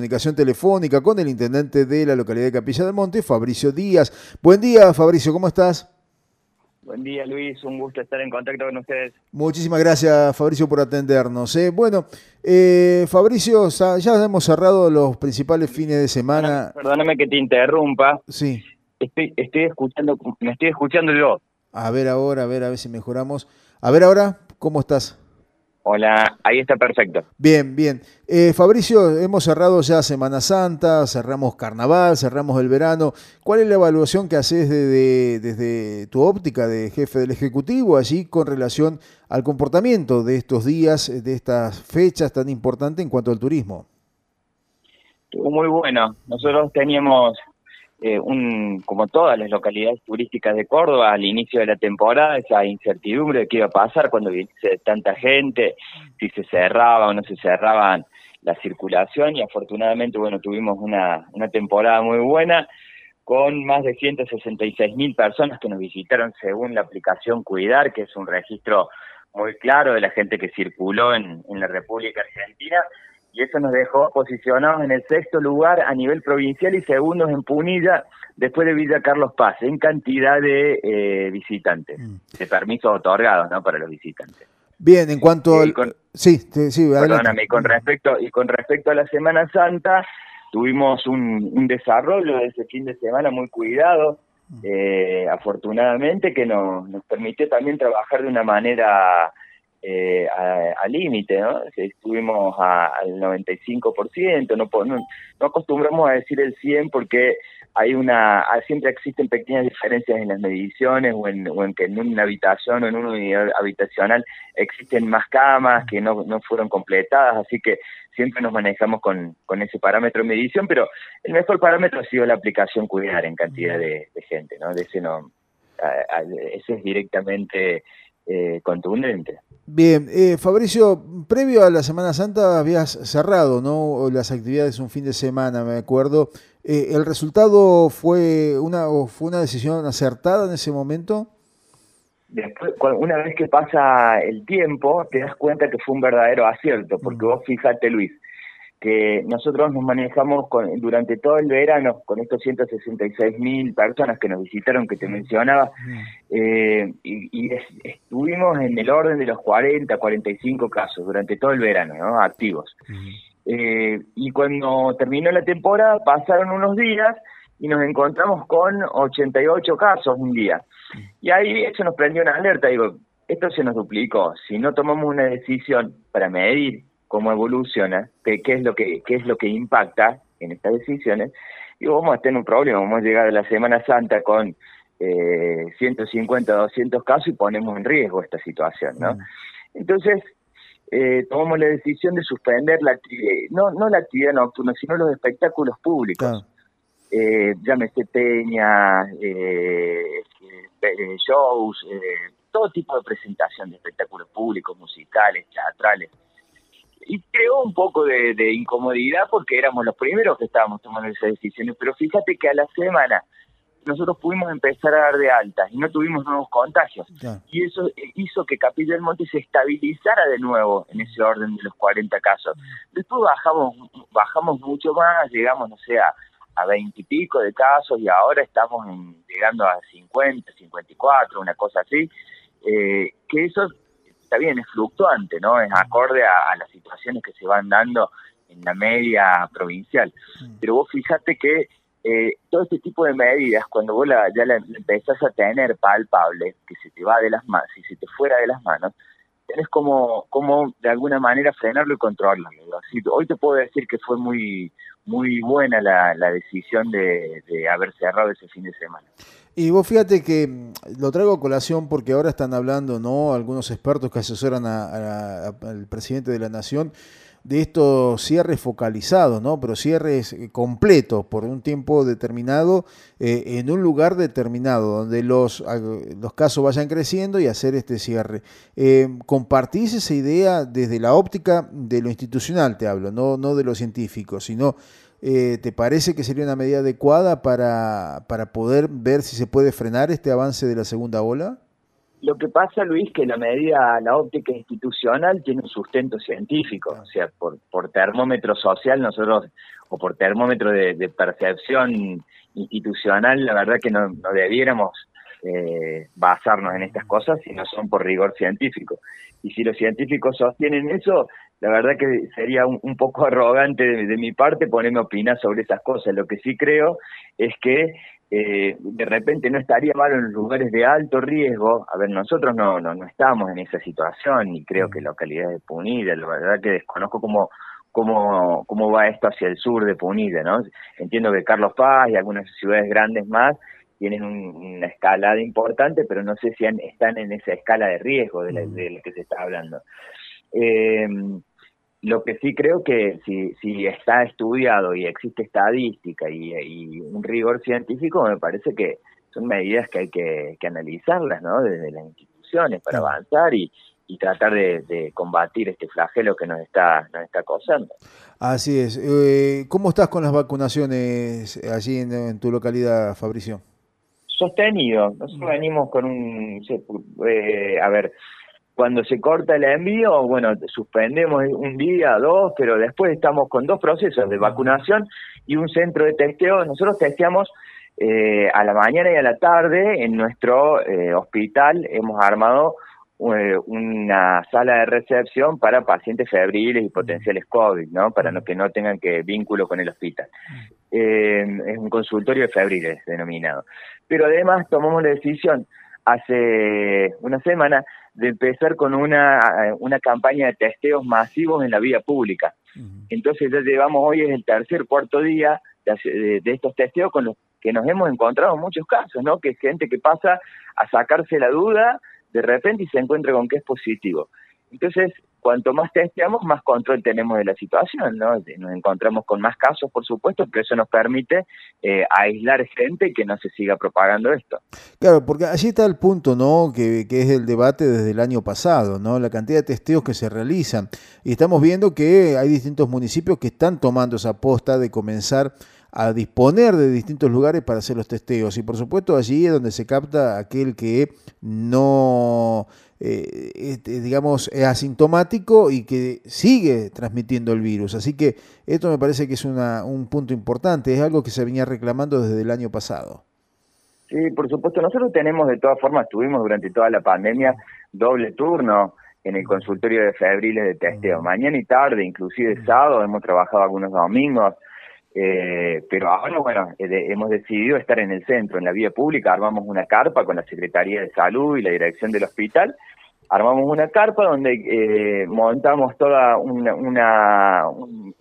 Comunicación telefónica con el intendente de la localidad de Capilla del Monte, Fabricio Díaz. Buen día, Fabricio, ¿cómo estás? Buen día, Luis. Un gusto estar en contacto con ustedes. Muchísimas gracias, Fabricio, por atendernos. ¿eh? Bueno, eh, Fabricio, ya hemos cerrado los principales fines de semana. Perdóname que te interrumpa. Sí. Estoy, estoy escuchando, me estoy escuchando yo. A ver ahora, a ver, a ver si mejoramos. A ver ahora, ¿cómo estás? Hola, ahí está perfecto. Bien, bien. Eh, Fabricio, hemos cerrado ya Semana Santa, cerramos Carnaval, cerramos el verano. ¿Cuál es la evaluación que haces desde, tu óptica de jefe del Ejecutivo allí con relación al comportamiento de estos días, de estas fechas tan importantes en cuanto al turismo? Estuvo muy bueno. Nosotros teníamos eh, un, como todas las localidades turísticas de Córdoba, al inicio de la temporada, esa incertidumbre de qué iba a pasar cuando viniese tanta gente, si se cerraba o no se cerraban la circulación. Y afortunadamente, bueno, tuvimos una, una temporada muy buena con más de 166 mil personas que nos visitaron según la aplicación Cuidar, que es un registro muy claro de la gente que circuló en, en la República Argentina y eso nos dejó posicionados en el sexto lugar a nivel provincial y segundos en Punilla después de Villa Carlos Paz en cantidad de eh, visitantes, mm. de permisos otorgados ¿no? para los visitantes. Bien, en cuanto al... sí, sí, Perdóname, con respecto, y con respecto a la Semana Santa, tuvimos un, un desarrollo de ese fin de semana muy cuidado, mm. eh, afortunadamente, que nos, nos permitió también trabajar de una manera eh, al límite, ¿no? Estuvimos al 95%, no, no, no acostumbramos a decir el 100 porque hay una siempre existen pequeñas diferencias en las mediciones o en, o en que en una habitación o en una unidad habitacional existen más camas que no, no fueron completadas, así que siempre nos manejamos con, con ese parámetro de medición, pero el mejor parámetro ha sido la aplicación cuidar en cantidad de, gente, ¿no? De ese no, ese es directamente eh, contundente. Bien, eh, Fabricio, previo a la Semana Santa habías cerrado ¿no? las actividades un fin de semana, me acuerdo. Eh, ¿El resultado fue una, fue una decisión acertada en ese momento? Después, una vez que pasa el tiempo, te das cuenta que fue un verdadero acierto, porque mm. vos fíjate, Luis, que nosotros nos manejamos con, durante todo el verano con estos 166 mil personas que nos visitaron, que te mencionaba, eh, y, estuvimos en el orden de los 40, 45 casos durante todo el verano, ¿no? Activos. Eh, y cuando terminó la temporada, pasaron unos días y nos encontramos con 88 casos un día. Y ahí eso nos prendió una alerta, digo, esto se nos duplicó. Si no tomamos una decisión para medir cómo evoluciona, qué, es lo que qué es lo que impacta en estas decisiones, y vamos a tener un problema, vamos a llegar a la Semana Santa con eh, 150, 200 casos y ponemos en riesgo esta situación, ¿no? Mm. Entonces, eh, tomamos la decisión de suspender la no, no la actividad nocturna, sino los espectáculos públicos. Eh, llámese peña, eh, eh shows, todo tipo de presentación de espectáculos públicos, musicales, teatrales y creó un poco de, incomodidad porque éramos los primeros que estábamos tomando esas decisiones, pero fíjate que a la semana nosotros pudimos empezar a dar de altas y no tuvimos nuevos contagios. Y eso hizo que Capilla del Monte se estabilizara de nuevo en ese orden de los 40 casos. Después bajamos bajamos mucho más, llegamos, no sé, a, a 20 y pico de casos y ahora estamos llegando a 50, 54, una cosa así. Eh, que eso está bien, es fluctuante, ¿no? Es acorde a, las situaciones que se van dando en la media provincial. Pero vos fijate que eh, todo este tipo de medidas, cuando vos ya la, empezás a tener palpable, que se te va de las manos, si se te fuera de las manos, tenés como, como de alguna manera frenarlo y controlarlo. Así, hoy te puedo decir que fue muy muy buena la, la decisión de, de haber cerrado ese fin de semana. Y vos fíjate que mm, lo traigo a colación porque ahora están hablando, ¿no? Algunos expertos que asesoran al presidente de la Nación de estos cierres focalizados, ¿no? Pero cierres eh, completos por un tiempo determinado eh, en un lugar determinado, donde los, los casos vayan creciendo y hacer este cierre. Eh, ¿Compartís esa idea desde la óptica de lo institucional, te hablo, no, no de lo científico, sino eh, ¿te parece que sería una medida adecuada para, para poder ver si se puede frenar este avance de la segunda ola? Lo que pasa, Luis, que la medida, la óptica institucional tiene un sustento científico, o sea, por, termómetro social nosotros o por termómetro de, percepción institucional, la verdad que no, no debiéramos eh, basarnos en estas cosas si no son por rigor científico. Y si los científicos sostienen eso, la verdad que sería un, poco arrogante de, mi parte ponerme a opinar sobre esas cosas. Lo que sí creo es que eh, de repente no estaría malo en lugares de alto riesgo. A ver, nosotros no, no, no estamos en esa situación y creo que localidades punidas, la verdad que desconozco cómo, cómo, cómo va esto hacia el sur de Punilla, ¿no? Entiendo que Carlos Paz y algunas ciudades grandes más tienen una escalada importante, pero no sé si están en esa escala de riesgo de la, de que se está hablando. Eh, lo que sí creo que si, si está estudiado y existe estadística y, un rigor científico, me parece que son medidas que hay que, analizarlas, ¿no? Desde las instituciones para avanzar y, tratar de, combatir este flagelo que nos está, nos está acosando. Así es. Eh, ¿Cómo estás con las vacunaciones allí en, tu localidad, Fabricio? Sostenido. Nosotros venimos con un... Eh, a ver, cuando se corta el envío, bueno, suspendemos un día, dos, pero después estamos con dos procesos de vacunación y un centro de testeo. Nosotros testeamos eh, a la mañana y a la tarde en nuestro eh, hospital. Hemos armado eh, una sala de recepción para pacientes febriles y potenciales COVID, ¿no? Para que no tengan que vínculo con el hospital. es un consultorio de febriles denominado. Pero además tomamos la decisión hace una semana de empezar con una, eh, una campaña de testeos masivos en la vía pública. Entonces ya llevamos hoy es el tercer, cuarto día de, estos testeos con los que nos hemos encontrado en muchos casos, ¿no? Que es gente que pasa a sacarse la duda de repente y se encuentra con que es positivo. Entonces, cuanto más testeamos, más control tenemos de la situación, ¿no? Nos encontramos con más casos, por supuesto, pero eso nos permite eh, aislar gente y que no se siga propagando esto. Claro, porque allí está el punto, ¿no? Que, que, es el debate desde el año pasado, ¿no? La cantidad de testeos que se realizan. Y estamos viendo que hay distintos municipios que están tomando esa posta de comenzar a disponer de distintos lugares para hacer los testeos. Y por supuesto allí es donde se capta aquel que no eh, este, digamos, es asintomático y que sigue transmitiendo el virus. Así que esto me parece que es una, un punto importante, es algo que se venía reclamando desde el año pasado. Sí, por supuesto, nosotros tenemos de todas formas, tuvimos durante toda la pandemia doble turno en el consultorio de febriles de testeo, mañana y tarde, inclusive sábado, hemos trabajado algunos domingos, eh, pero ahora, bueno, eh, hemos decidido estar en el centro, en la vía pública, armamos una carpa con la Secretaría de Salud y la dirección del hospital, armamos una carpa donde eh, montamos toda una, un,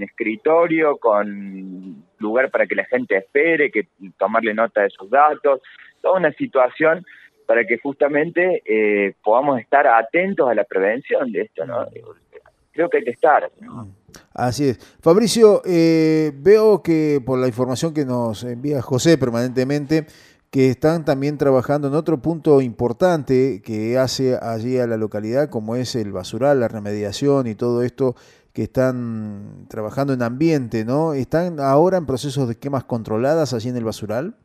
escritorio con lugar para que la gente espere, que tomarle nota de sus datos, toda una situación para que justamente podamos estar atentos a la prevención de esto, ¿no? Creo que hay que estar. ¿no? Así es. Fabricio, eh, veo que por la información que nos envía José permanentemente, que están también trabajando en otro punto importante que hace allí a la localidad, como es el basural, la remediación y todo esto que están trabajando en ambiente, ¿no? ¿Están ahora en procesos de quemas controladas allí en el basural?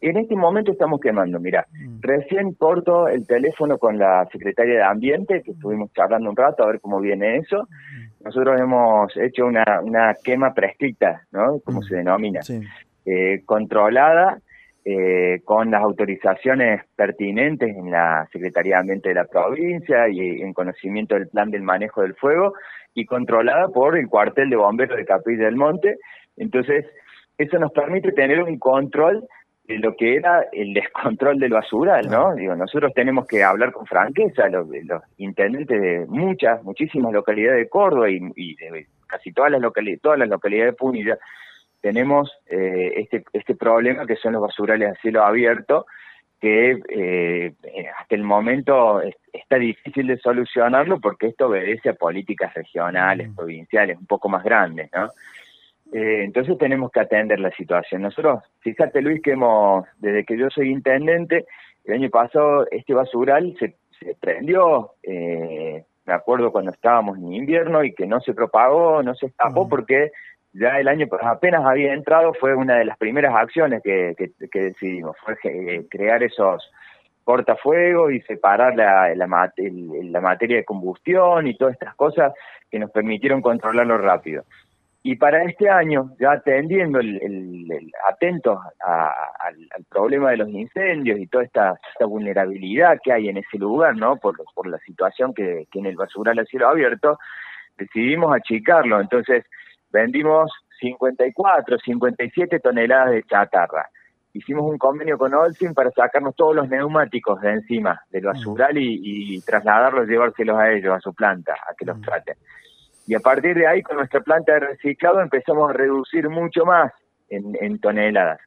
En este momento estamos quemando, mira, mm. recién corto el teléfono con la secretaria de Ambiente, que estuvimos charlando un rato a ver cómo viene eso. Mm. Nosotros hemos hecho una, una quema prescrita, ¿no? Como mm. se denomina, eh, controlada, eh, con las autorizaciones pertinentes en la Secretaría de Ambiente de la provincia y en conocimiento del plan del manejo del fuego y controlada por el cuartel de bomberos de Capilla del Monte. Entonces, eso nos permite tener un control de lo que era el descontrol del basural, ¿no? Digo, nosotros tenemos que hablar con franqueza, los, los intendentes de muchas, muchísimas localidades de Córdoba y, de casi todas las localidades, todas las localidades de Punilla, tenemos eh, este, este problema que son los basurales a cielo abierto, que eh, hasta el momento está difícil de solucionarlo porque esto obedece a políticas regionales, mm. provinciales, un poco más grandes, ¿no? Eh, entonces tenemos que atender la situación. Nosotros, fíjate Luis, que hemos, desde que yo soy intendente, el año pasado este basural se, se prendió, eh, me acuerdo cuando estábamos en invierno y que no se propagó, no se escapó porque ya el año apenas había entrado, fue una de las primeras acciones que, que, decidimos, fue eh, crear esos cortafuegos y separar la, la, la materia de combustión y todas estas cosas que nos permitieron controlarlo rápido. Y para este año, ya atendiendo, el, atentos al, problema de los incendios y toda esta, vulnerabilidad que hay en ese lugar, ¿no? Por, por la situación que tiene el basural a cielo abierto, decidimos achicarlo. Entonces, vendimos 54, 57 toneladas de chatarra. Hicimos un convenio con Olsin para sacarnos todos los neumáticos de encima del basural y, y trasladarlos, llevárselos a ellos, a su planta, a que los traten. Y a partir de ahí, con nuestra planta de reciclado, empezamos a reducir mucho más en, toneladas.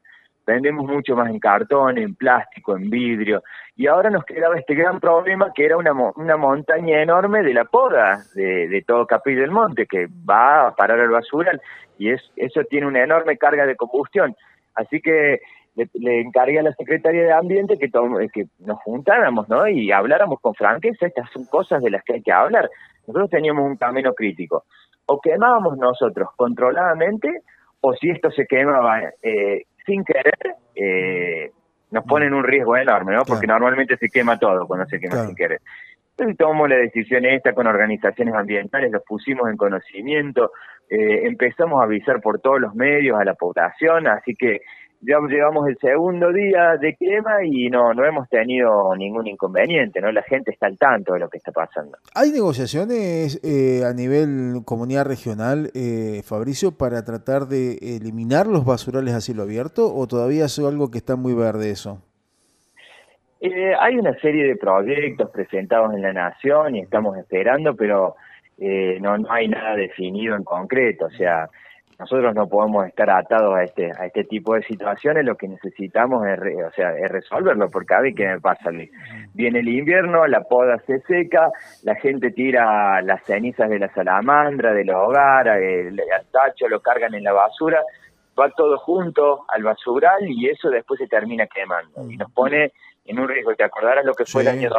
Vendemos mucho más en cartón, en plástico, en vidrio. Y ahora nos quedaba este gran problema que era una, una montaña enorme de la poda de, todo Capilla del Monte, que va a parar al basural. Y es, eso tiene una enorme carga de combustión. Así que le, encargué a la Secretaría de Ambiente que, que nos juntáramos ¿no? y habláramos con franqueza. Estas son cosas de las que hay que hablar nosotros teníamos un camino crítico. O quemábamos nosotros controladamente, o si esto se quemaba eh, sin querer, eh, nos ponen un riesgo enorme, ¿no? Porque normalmente se quema todo cuando se quema sin querer. Entonces tomamos la decisión esta con organizaciones ambientales, los pusimos en conocimiento, eh, empezamos a avisar por todos los medios a la población, así que ya llevamos el segundo día de quema y no, no hemos tenido ningún inconveniente, ¿no? La gente está al tanto de lo que está pasando. ¿Hay negociaciones eh, a nivel comunidad regional, eh, Fabricio, para tratar de eliminar los basurales a cielo abierto o todavía es algo que está muy verde eso? Eh, hay una serie de proyectos presentados en la Nación y estamos esperando, pero no, no hay nada definido en concreto, o sea nosotros no podemos estar atados a este a este tipo de situaciones lo que necesitamos es o sea es resolverlo porque a ver qué me pasa viene el invierno la poda se seca la gente tira las cenizas de la salamandra del hogar el, el tacho lo cargan en la basura va todo junto al basural y eso después se termina quemando. Y nos pone en un riesgo te acordarás lo que fue el año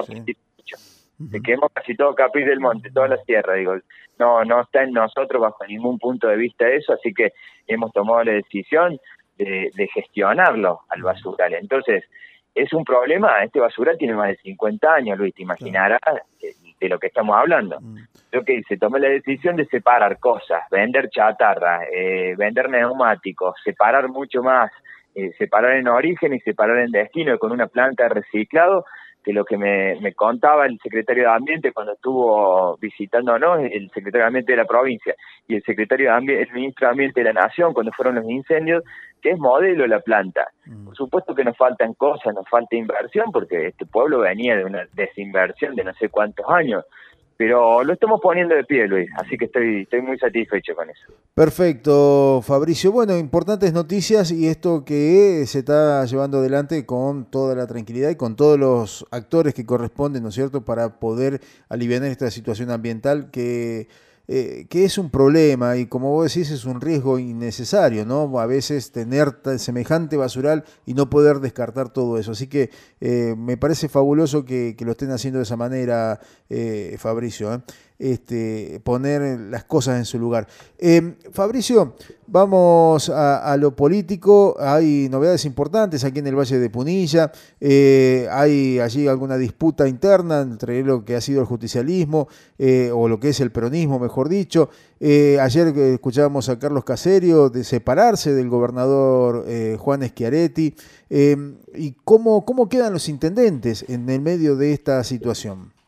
2018 se quemó casi todo Capri del Monte, toda la sierra, digo, no, no está en nosotros bajo ningún punto de vista eso, así que hemos tomado la decisión de, gestionarlo al basural. Entonces, es un problema, este basural tiene más de 50 años, Luis, te imaginarás de, lo que estamos hablando. Mm. Creo que se tomó la decisión de separar cosas, vender chatarra, eh, vender neumáticos, separar mucho más, eh, separar en origen y separar en destino con una planta de reciclado que lo que me, me, contaba el secretario de Ambiente cuando estuvo visitándonos, el secretario de Ambiente de la provincia y el secretario de Ambiente, el ministro de Ambiente de la Nación cuando fueron los incendios, que es modelo la planta. Mm. Por supuesto que nos faltan cosas, nos falta inversión, porque este pueblo venía de una desinversión de no sé cuántos años pero lo estamos poniendo de pie, Luis, así que estoy, estoy muy satisfecho con eso. Perfecto, Fabricio. Bueno, importantes noticias y esto que se está llevando adelante con toda la tranquilidad y con todos los actores que corresponden, ¿no es cierto?, para poder aliviar esta situación ambiental que eh, que es un problema y como vos decís es un riesgo innecesario, ¿no? A veces tener semejante basural y no poder descartar todo eso. Así que eh, me parece fabuloso que, lo estén haciendo de esa manera, eh, Fabricio este, poner las cosas en su lugar. Em, Fabricio, vamos a, lo político. Hay novedades importantes aquí en el Valle de Punilla. Eh, hay allí alguna disputa interna entre lo que ha sido el justicialismo eh, o lo que es el peronismo, mejor dicho. Eh, ayer escuchábamos a Carlos Caserio de separarse del gobernador Juan Schiaretti. Em, ¿Y cómo, cómo quedan los intendentes en el medio de esta situación?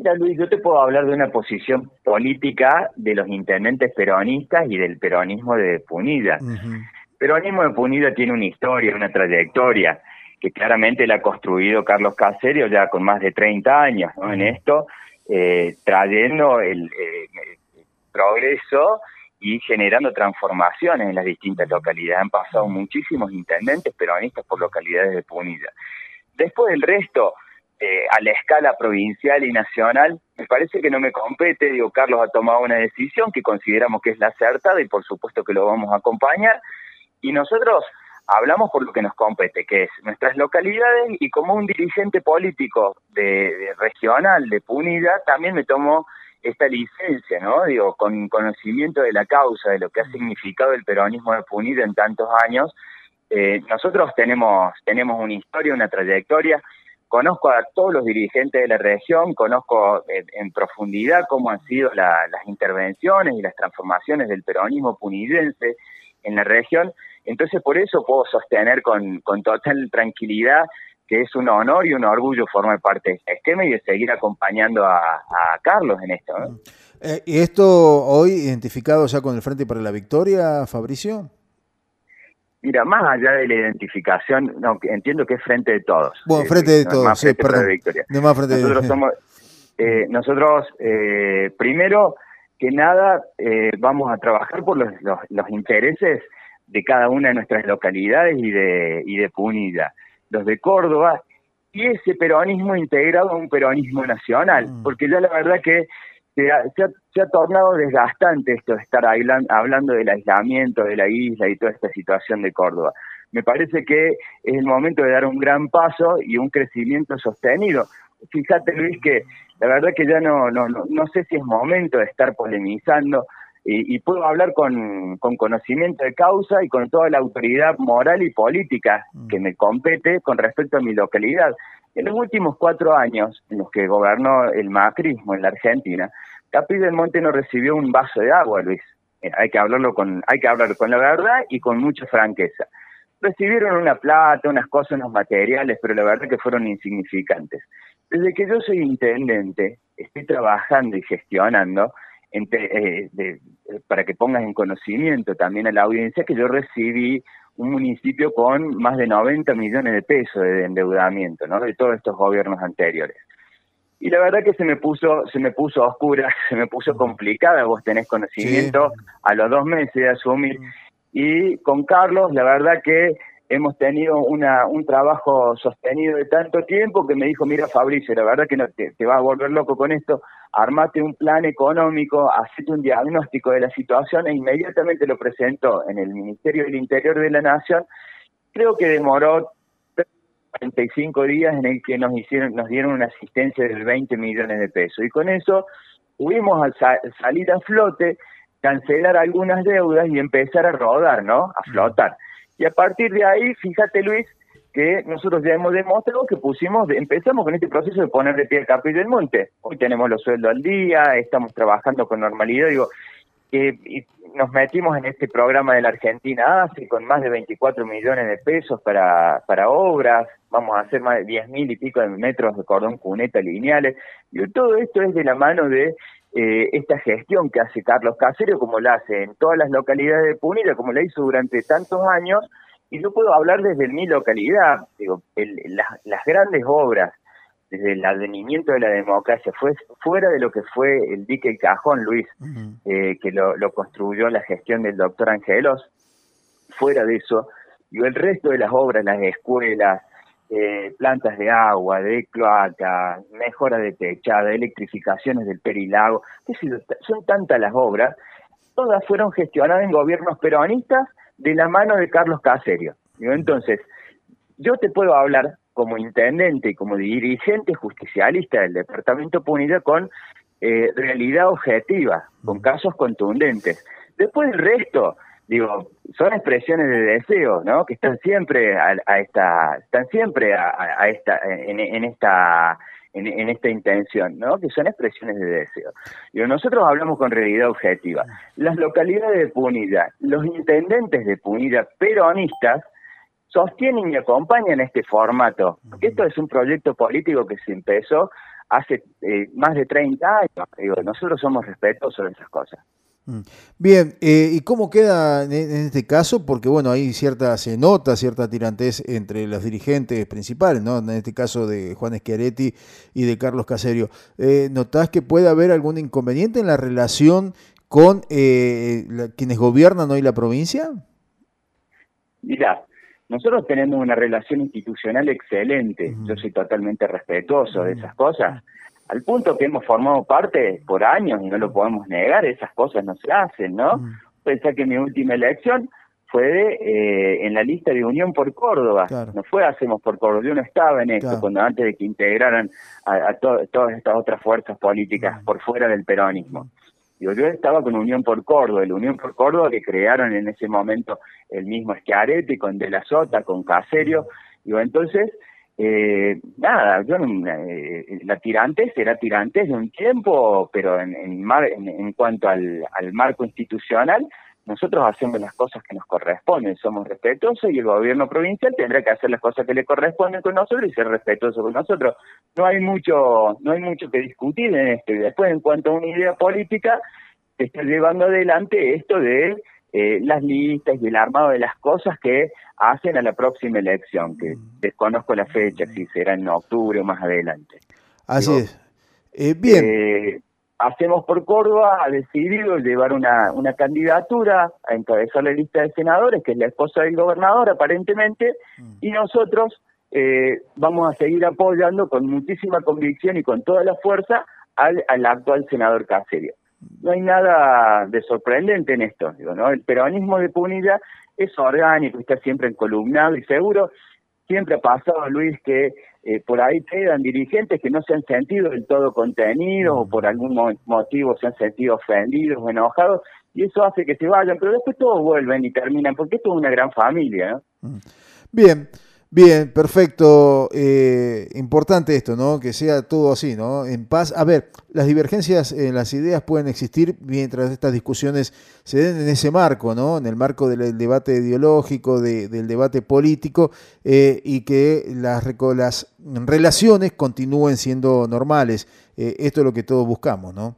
Mira, Luis, yo te puedo hablar de una posición política de los intendentes peronistas y del peronismo de Punilla. El peronismo de Punilla tiene una historia, una trayectoria que claramente la ha construido Carlos Caserio ya con más de 30 años en esto, eh, trayendo el, eh, progreso y generando transformaciones en las distintas localidades. Han pasado muchísimos intendentes peronistas por localidades de Punilla. Después del resto, eh, a la escala provincial y nacional, me parece que no me compete, digo, Carlos ha tomado una decisión que consideramos que es la acertada y por supuesto que lo vamos a acompañar, y nosotros hablamos por lo que nos compete, que es nuestras localidades y como un dirigente político de, regional de Punilla, también me tomo esta licencia, ¿no? Digo, con conocimiento de la causa, de lo que ha significado el peronismo de Punilla en tantos años, eh, nosotros tenemos, tenemos una historia, una trayectoria, conozco a todos los dirigentes de la región, conozco en, profundidad cómo han sido las intervenciones y las transformaciones del peronismo punidense en la región, entonces por eso puedo sostener con, total tranquilidad que es un honor y un orgullo formar parte de este esquema y de seguir acompañando a, Carlos en esto. Eh, ¿Y esto hoy identificado ya con el Frente para la Victoria, Fabricio? Mira, más allá de la identificación, no, entiendo que es frente de todos. Bueno, frente de todos, sí, perdón. nosotros somos, eh, nosotros eh, primero que nada eh, vamos a trabajar por los, los, intereses de cada una de nuestras localidades y de, y de Punilla, los de Córdoba, y ese peronismo integrado a un peronismo nacional, mm. porque ya la verdad que se ha, se, ha, tornado desgastante esto de estar hablando del aislamiento de la isla y toda esta situación de Córdoba. Me parece que es el momento de dar un gran paso y un crecimiento sostenido. Fíjate, Luis, que la verdad que ya no, no, no, sé si es momento de estar polemizando y, puedo hablar con, con, conocimiento de causa y con toda la autoridad moral y política que me compete con respecto a mi localidad. En los últimos cuatro años en los que gobernó el macrismo en la Argentina, Capri del Monte no recibió un vaso de agua, Luis. Eh, hay que hablarlo con, hay que hablar con la verdad y con mucha franqueza. Recibieron una plata, unas cosas, unos materiales, pero la verdad que fueron insignificantes. Desde que yo soy intendente, estoy trabajando y gestionando eh, para que pongas en conocimiento también a la audiencia que yo recibí un municipio con más de 90 millones de pesos de endeudamiento, ¿no? De todos estos gobiernos anteriores. Y la verdad que se me puso, se me puso oscura, se me puso complicada, vos tenés conocimiento a los dos meses de asumir. Y con Carlos, la verdad que hemos tenido una, un trabajo sostenido de tanto tiempo que me dijo, mira Fabricio, la verdad que no te, te va a volver loco con esto, armate un plan económico, hacete un diagnóstico de la situación e inmediatamente lo presentó en el Ministerio del Interior de la Nación. Creo que demoró 45 días en el que nos hicieron, nos dieron una asistencia de 20 millones de pesos. Y con eso pudimos salir a flote, cancelar algunas deudas y empezar a rodar, ¿no? A flotar. Y a partir de ahí, fíjate Luis, que nosotros ya hemos demostrado que pusimos, empezamos con este proceso de poner de pie el Capri del Monte. Hoy tenemos los sueldos al día, estamos trabajando con normalidad, digo, y nos metimos en este programa de la Argentina ACE con más de 24 millones de pesos para, para obras, vamos a hacer más de 10 mil y pico de metros de cordón cuneta lineales, y todo esto es de la mano de eh, esta gestión que hace Carlos Caserio, como la hace en todas las localidades de Punilla, como la hizo durante tantos años, y yo puedo hablar desde mi localidad, digo, las grandes obras, desde el advenimiento de la democracia, fue fuera de lo que fue el dique Cajón, Luis, eh, que lo, construyó la gestión del doctor Angelos, fuera de eso, digo, el resto de las obras, las escuelas, eh, plantas de agua, de cloaca, mejora de techada, electrificaciones del Perilago, qué son tantas las obras, todas fueron gestionadas en gobiernos peronistas de la mano de Carlos Caserio. Entonces, yo te puedo hablar como intendente y como dirigente justicialista del Departamento Punida con eh, realidad objetiva, con casos contundentes. Después el resto, digo, son expresiones de deseo, ¿no? Que están siempre a, esta, están siempre a, esta, en, esta, en, esta intención, ¿no? Que son expresiones de deseo. Digo, nosotros hablamos con realidad objetiva. Las localidades de Punilla, los intendentes de Punilla peronistas, sostienen y acompañan este formato, porque esto es un proyecto político que se empezó hace eh, más de 30 años. Digo, nosotros somos respetuosos de esas cosas. Mm. Bien, eh, ¿y cómo queda en, este caso? Porque bueno, hay cierta, se nota cierta tirantez entre los dirigentes principales, ¿no? En este caso de Juan Schiaretti y de Carlos Caserio. Eh, ¿Notás que puede haber algún inconveniente en la relación con eh, quienes gobiernan hoy la provincia? Mira, nosotros tenemos una relación institucional excelente. Yo soy totalmente respetuoso de esas cosas al punto que hemos formado parte por años y no lo podemos negar, esas cosas no se hacen, ¿no? Mm. Pensé que mi última elección fue eh, en la lista de Unión por Córdoba, no fue Hacemos por Córdoba, yo no estaba en esto cuando antes de que integraran a, todas estas otras fuerzas políticas mm. por fuera del peronismo. Digo, yo estaba con Unión por Córdoba, el Unión por Córdoba que crearon en ese momento el mismo Schiaretti con De la Sota, con Caserio, digo, entonces eh, nada, yo eh, la tirantes era tirantes de un tiempo, pero en, en, cuanto al, marco institucional, nosotros hacemos las cosas que nos corresponden, somos respetuosos y el gobierno provincial tendrá que hacer las cosas que le corresponden con nosotros y ser respetuoso con nosotros. No hay mucho, no hay mucho que discutir en esto. Y después, en cuanto a una idea política, se está llevando adelante esto de eh, las listas y el armado de las cosas que hacen a la próxima elección, que mm. desconozco la fecha, si será en octubre o más adelante. Así es. Eh, bien. Eh, hacemos por Córdoba, ha decidido llevar una, una candidatura a encabezar la lista de senadores, que es la esposa del gobernador aparentemente, mm. y nosotros vamos a seguir apoyando con muchísima convicción y con toda la fuerza al, al actual senador Caserio no hay nada de sorprendente en esto. Digo, ¿no? El peronismo de Punilla es orgánico, está siempre encolumnado y seguro siempre ha pasado, Luis, que eh, por ahí quedan dirigentes que no se han sentido del todo contenidos o por algún motivo se han sentido ofendidos o enojados y eso hace que se vayan, pero después todos vuelven y terminan, porque esto es una gran familia. ¿no? Mm. Bien. Bien, perfecto. Eh, importante esto, ¿no? Que sea todo así, ¿no? En paz. A ver, las divergencias en las ideas pueden existir mientras estas discusiones se den en ese marco, ¿no? En el marco del debate ideológico, del debate político, eh, y que las, las relaciones continúen siendo normales. Eh, esto es lo que todos buscamos, ¿no?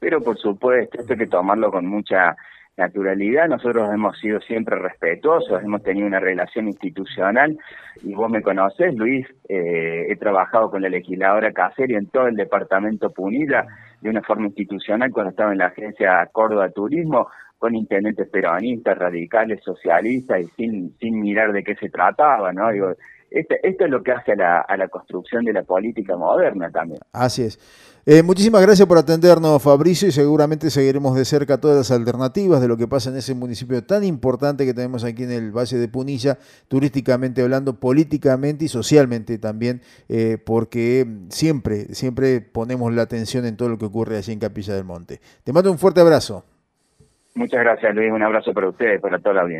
Pero por supuesto, esto hay que tomarlo con mucha naturalidad. Nosotros hemos sido siempre respetuosos, hemos tenido una relación institucional y vos me conocés, Luis, eh, he trabajado con la legisladora Caserio en todo el departamento Punilla de una forma institucional cuando estaba en la agencia Córdoba Turismo con intendentes peronistas, radicales, socialistas y sin, sin mirar de qué se trataba, ¿no? Digo, esto es lo que hace a la, a la construcción de la política moderna también. Así es. Eh, muchísimas gracias por atendernos, Fabricio, y seguramente seguiremos de cerca todas las alternativas de lo que pasa en ese municipio tan importante que tenemos aquí en el Valle de Punilla, turísticamente hablando, políticamente y socialmente también, eh, porque siempre, siempre ponemos la atención en todo lo que ocurre allí en Capilla del Monte. Te mando un fuerte abrazo. Muchas gracias, Luis. Un abrazo para ustedes, para toda la audiencia.